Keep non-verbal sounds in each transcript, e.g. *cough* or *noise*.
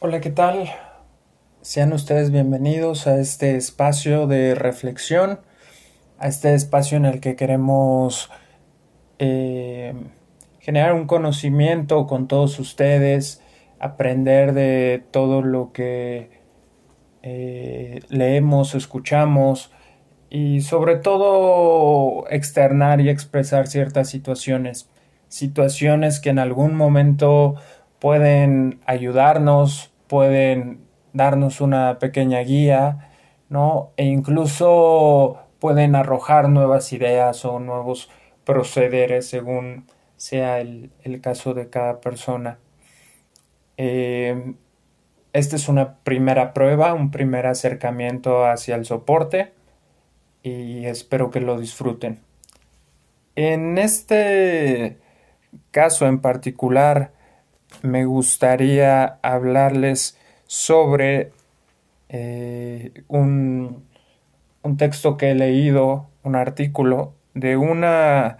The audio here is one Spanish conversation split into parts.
Hola, ¿qué tal? Sean ustedes bienvenidos a este espacio de reflexión, a este espacio en el que queremos eh, generar un conocimiento con todos ustedes, aprender de todo lo que eh, leemos, escuchamos y sobre todo externar y expresar ciertas situaciones, situaciones que en algún momento pueden ayudarnos, pueden darnos una pequeña guía, ¿no? E incluso pueden arrojar nuevas ideas o nuevos procederes según sea el, caso de cada persona. Eh, esta es una primera prueba, un primer acercamiento hacia el soporte y espero que lo disfruten. En este caso en particular, me gustaría hablarles sobre eh, un, un texto que he leído, un artículo de una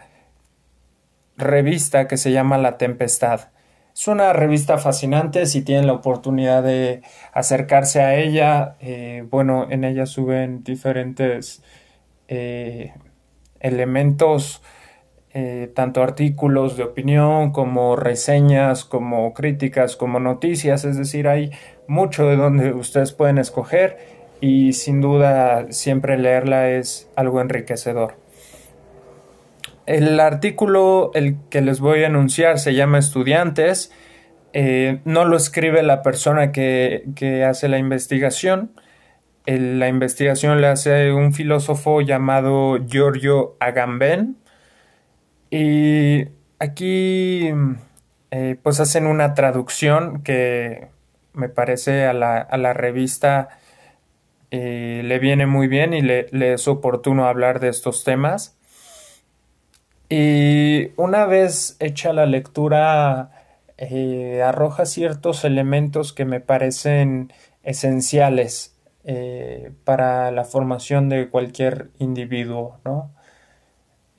revista que se llama La Tempestad. Es una revista fascinante, si tienen la oportunidad de acercarse a ella, eh, bueno, en ella suben diferentes eh, elementos eh, tanto artículos de opinión como reseñas, como críticas, como noticias, es decir, hay mucho de donde ustedes pueden escoger y sin duda siempre leerla es algo enriquecedor. El artículo, el que les voy a anunciar, se llama Estudiantes. Eh, no lo escribe la persona que, hace la investigación. la investigación la hace un filósofo llamado Giorgio Agamben. Y aquí eh, pues hacen una traducción que me parece a la, revista eh, le viene muy bien y le, es oportuno hablar de estos temas. Y una vez hecha la lectura, eh, arroja ciertos elementos que me parecen esenciales para la formación de cualquier individuo, ¿no?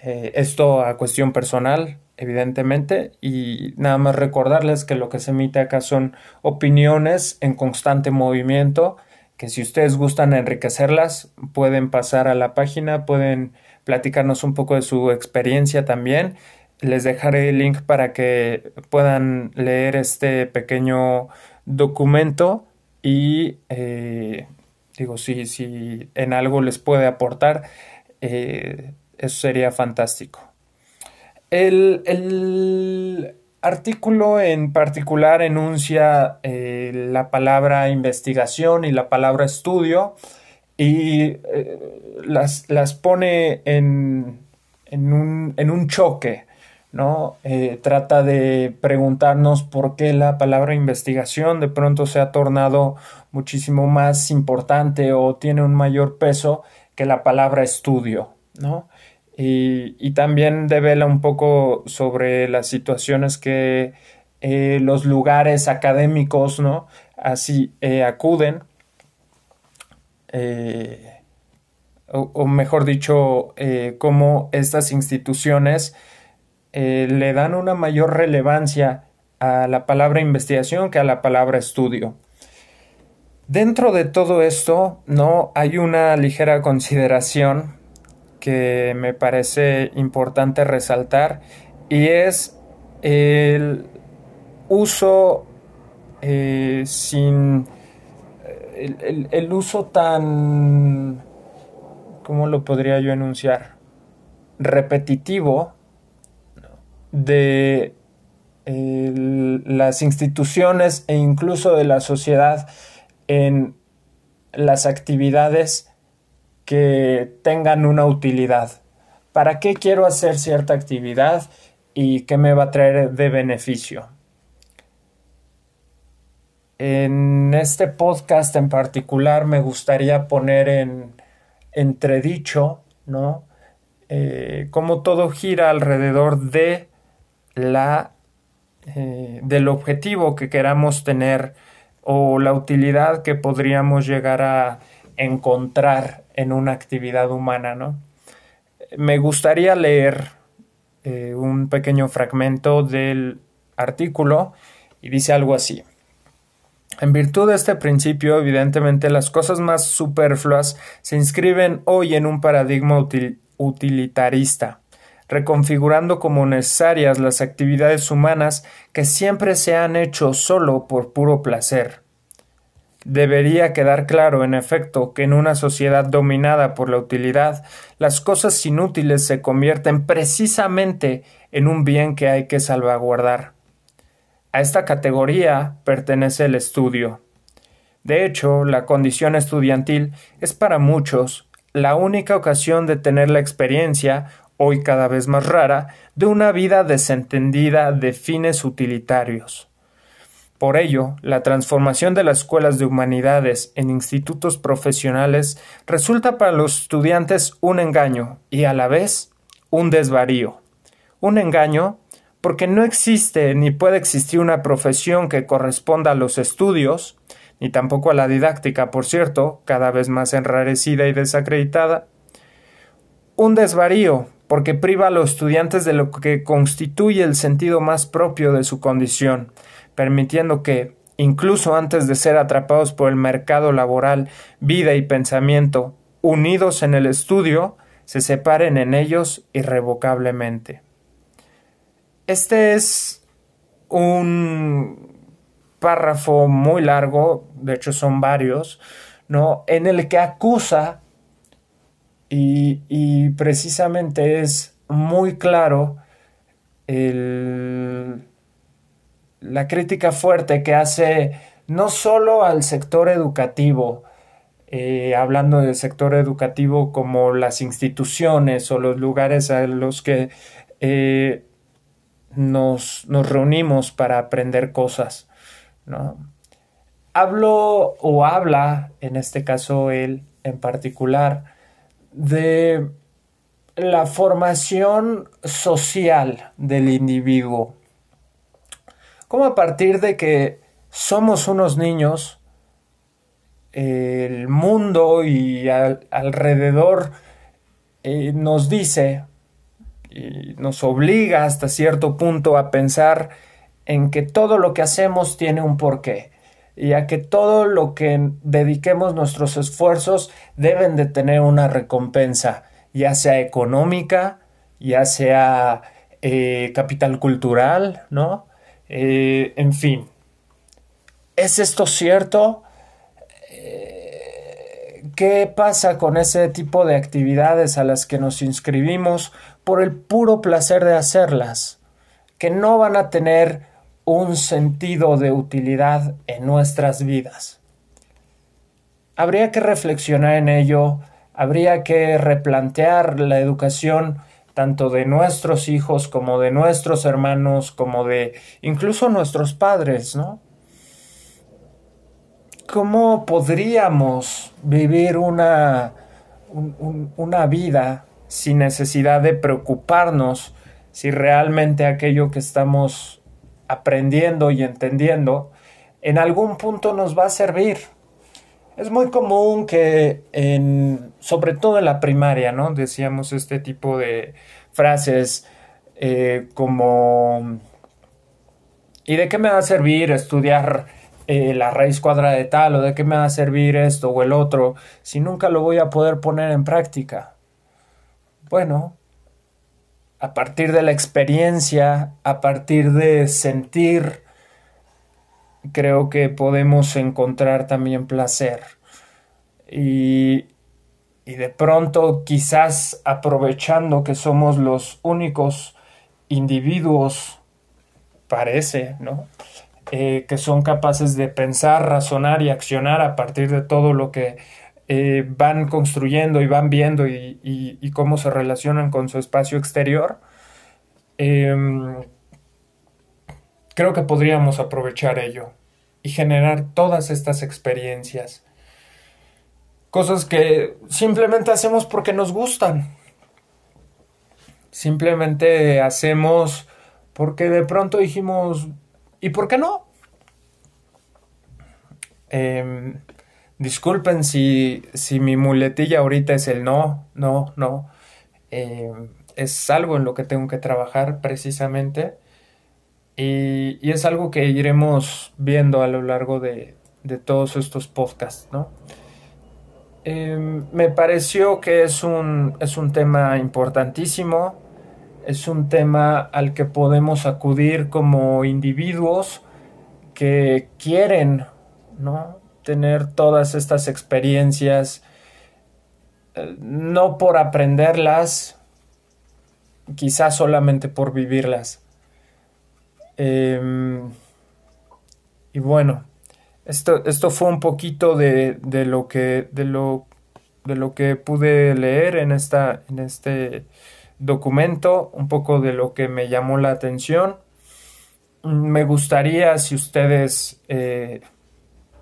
Eh, esto a cuestión personal, evidentemente, y nada más recordarles que lo que se emite acá son opiniones en constante movimiento, que si ustedes gustan enriquecerlas, pueden pasar a la página, pueden platicarnos un poco de su experiencia también. Les dejaré el link para que puedan leer este pequeño documento y eh, digo, si, si en algo les puede aportar, eh, eso sería fantástico. El, artículo en particular enuncia eh, la palabra investigación y la palabra estudio y eh, las, las, pone en, en, un, en, un, choque, ¿no? Eh, trata de preguntarnos por qué la palabra investigación de pronto se ha tornado muchísimo más importante o tiene un mayor peso que la palabra estudio, ¿no? Y, también devela un poco sobre las situaciones que eh, los lugares académicos, ¿no? Así eh, acuden, eh, o, mejor dicho, cómo estas instituciones le dan una mayor relevancia a la palabra investigación que a la palabra estudio. Dentro de todo esto, ¿no? Hay una ligera consideración que me parece importante resaltar y es el uso eh, sin el, uso tan ¿cómo lo podría yo enunciar? repetitivo de las instituciones e incluso de la sociedad en las actividades que tengan una utilidad. ¿Para qué quiero hacer cierta actividad y qué me va a traer de beneficio? En este podcast en particular me gustaría poner en entredicho, ¿no? Eh, cómo todo gira alrededor de la eh, del objetivo que queramos tener o la utilidad que podríamos llegar a encontrar en una actividad humana, ¿no? Me gustaría leer eh, un pequeño fragmento del artículo y dice algo así. En virtud de este principio, evidentemente, las cosas más superfluas se inscriben hoy en un paradigma utilitarista, reconfigurando como necesarias las actividades humanas que siempre se han hecho solo por puro placer. Debería quedar claro, en efecto, que en una sociedad dominada por la utilidad, las cosas inútiles se convierten precisamente en un bien que hay que salvaguardar. A esta categoría pertenece el estudio. De hecho, la condición estudiantil es para muchos la única ocasión de tener la experiencia, hoy cada vez más rara, de una vida desentendida de fines utilitarios. Por ello, la transformación de las escuelas de humanidades en institutos profesionales resulta para los estudiantes un engaño y a la vez un desvarío. Un engaño porque no existe ni puede existir una profesión que corresponda a los estudios, ni tampoco a la didáctica, por cierto, cada vez más enrarecida y desacreditada. Un desvarío, porque priva a los estudiantes de lo que constituye el sentido más propio de su condición, permitiendo que, incluso antes de ser atrapados por el mercado laboral, vida y pensamiento, unidos en el estudio, se separen en ellos irrevocablemente. Este es un párrafo muy largo, de hecho son varios, ¿no? En el que acusa y, y precisamente es muy claro el, la crítica fuerte que hace no solo al sector educativo, eh, hablando del sector educativo como las instituciones o los lugares a los que eh, nos, nos, reunimos para aprender cosas. ¿no? Hablo o habla, en este caso él en particular, de la formación social del individuo. Cómo a partir de que somos unos niños, el mundo y alrededor eh, nos dice y nos obliga hasta cierto punto a pensar en que todo lo que hacemos tiene un porqué y a que todo lo que dediquemos nuestros esfuerzos deben de tener una recompensa, ya sea económica, ya sea eh, capital cultural, ¿no? Eh, en fin, ¿es esto cierto? Eh, ¿Qué pasa con ese tipo de actividades a las que nos inscribimos por el puro placer de hacerlas? Que no van a tener un sentido de utilidad en nuestras vidas. Habría que reflexionar en ello, habría que replantear la educación tanto de nuestros hijos como de nuestros hermanos, como de incluso nuestros padres, ¿no? ¿Cómo podríamos vivir una, una vida sin necesidad de preocuparnos si realmente aquello que estamos aprendiendo y entendiendo en algún punto nos va a servir? Es muy común que en, sobre todo en la primaria, ¿no? Decíamos este tipo de frases eh, como ¿y de qué me va a servir estudiar eh, la raíz cuadrada de tal o de qué me va a servir esto o el otro si nunca lo voy a poder poner en práctica? Bueno, a partir de la experiencia, a partir de sentir, creo que podemos encontrar también placer. Y, y de pronto quizás aprovechando que somos los únicos individuos, parece, ¿no? Eh, que son capaces de pensar, razonar y accionar a partir de todo lo que eh, van construyendo y van viendo y, cómo se relacionan con su espacio exterior. Em, creo que podríamos aprovechar ello y generar todas estas experiencias. Cosas que simplemente hacemos porque nos gustan. Simplemente hacemos porque de pronto dijimos, ¿y por qué no? Em, disculpen si, si, mi muletilla ahorita es el no, no, no. Em, es algo en lo que tengo que trabajar precisamente y, es algo que iremos viendo a lo largo de, de todos estos podcasts, ¿no? Em, me pareció que es un, es un tema importantísimo, es un tema al que podemos acudir como individuos que quieren ¿no? Tener todas estas experiencias, eh, no por aprenderlas, quizás solamente por vivirlas. Em, y bueno, esto, esto fue un poquito de, de, lo que, de, lo, de lo que pude leer en, esta, en este documento, un poco de lo que me llamó la atención. Me gustaría, si ustedes eh,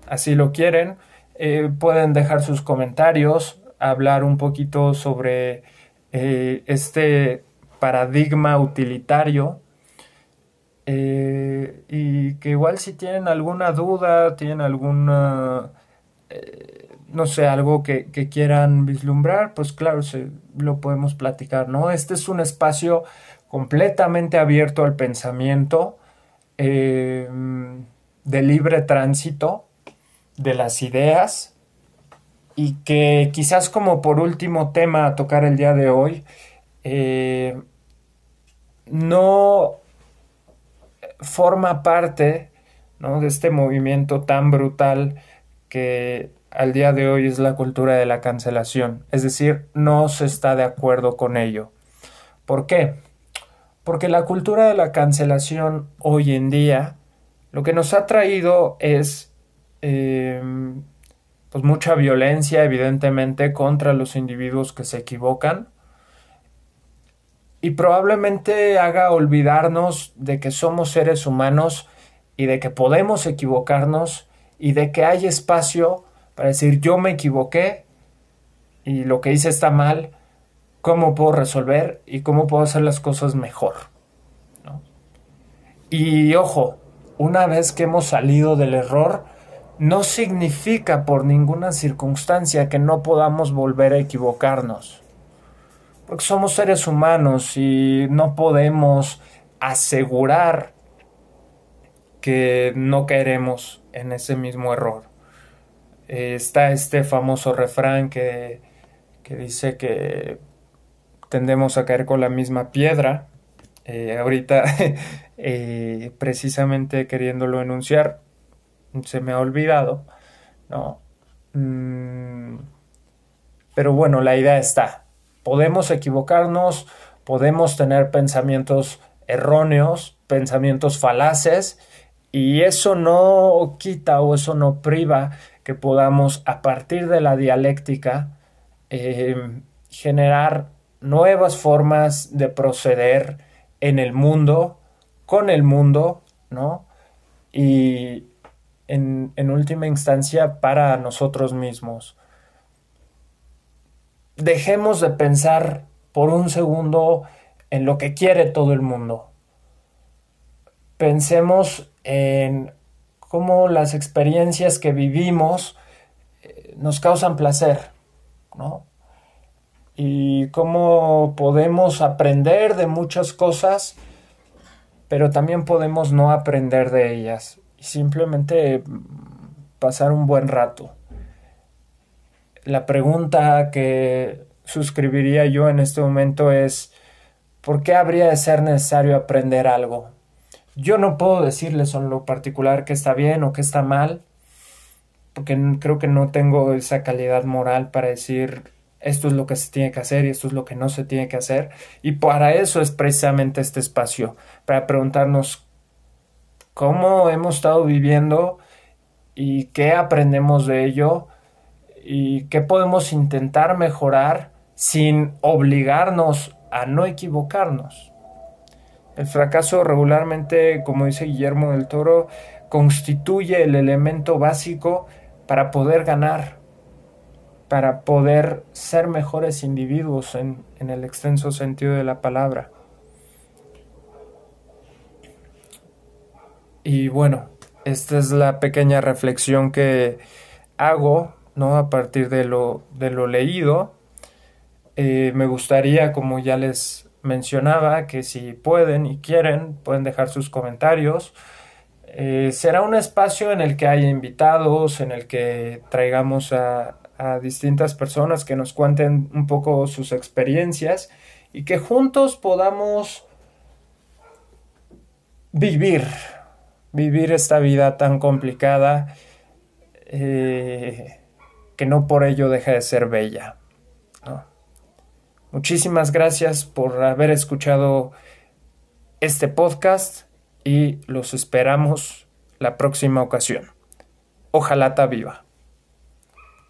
así lo quieren, eh, pueden dejar sus comentarios, hablar un poquito sobre eh, este paradigma utilitario eh, y que igual si tienen alguna duda, tienen alguna, no sé, algo que, quieran vislumbrar, pues claro, se, lo podemos platicar, ¿no? Este es un espacio completamente abierto al pensamiento, de libre tránsito de las ideas y que quizás como por último tema a tocar el día de hoy, no forma parte de este movimiento tan brutal que al día de hoy es la cultura de la cancelación. Es decir, no se está de acuerdo con ello. ¿Por qué? Porque la cultura de la cancelación hoy en día lo que nos ha traído es em, pues mucha violencia evidentemente contra los individuos que se equivocan y probablemente haga olvidarnos de que somos seres humanos y de que podemos equivocarnos y de que hay espacio para decir yo me equivoqué y lo que hice está mal, cómo puedo resolver y cómo puedo hacer las cosas mejor. Y ojo, una vez que hemos salido del error, no significa por ninguna circunstancia que no podamos volver a equivocarnos porque somos seres humanos y no podemos asegurar que no caeremos en ese mismo error. Eh, está este famoso refrán que, que, dice que tendemos a caer con la misma piedra. Eh, ahorita, *laughs* eh, precisamente queriéndolo enunciar, se me ha olvidado, ¿no? Mm, pero bueno, la idea está. Podemos equivocarnos, podemos tener pensamientos erróneos, pensamientos falaces, y eso no quita o eso no priva que podamos a partir de la dialéctica eh, generar nuevas formas de proceder en el mundo, con el mundo, ¿no? Y en, última instancia para nosotros mismos dejemos de pensar por un segundo en lo que quiere todo el mundo. Pensemos en cómo las experiencias que vivimos eh, nos causan placer, ¿no? Y cómo podemos aprender de muchas cosas, pero también podemos no aprender de ellas simplemente pasar un buen rato la pregunta que suscribiría yo en este momento es, ¿por qué habría de ser necesario aprender algo? Yo no puedo decirles en lo particular que está bien o que está mal, porque creo que no tengo esa calidad moral para decir esto es lo que se tiene que hacer y esto es lo que no se tiene que hacer. Y para eso es precisamente este espacio, para preguntarnos cómo hemos estado viviendo y qué aprendemos de ello y qué podemos intentar mejorar sin obligarnos a no equivocarnos. El fracaso regularmente, como dice Guillermo del Toro, constituye el elemento básico para poder ganar, para poder ser mejores individuos en, en el extenso sentido de la palabra. Y bueno, esta es la pequeña reflexión que hago ¿no? A partir de lo, de lo leído. Eh, me gustaría, como ya les mencionaba, que si pueden y quieren, pueden dejar sus comentarios. Eh, será un espacio en el que haya invitados, en el que traigamos a, a distintas personas que nos cuenten un poco sus experiencias y que juntos podamos vivir, vivir esta vida tan complicada eh, que no por ello deja de ser bella. Muchísimas gracias por haber escuchado este podcast y los esperamos la próxima ocasión. Ojalá ta viva.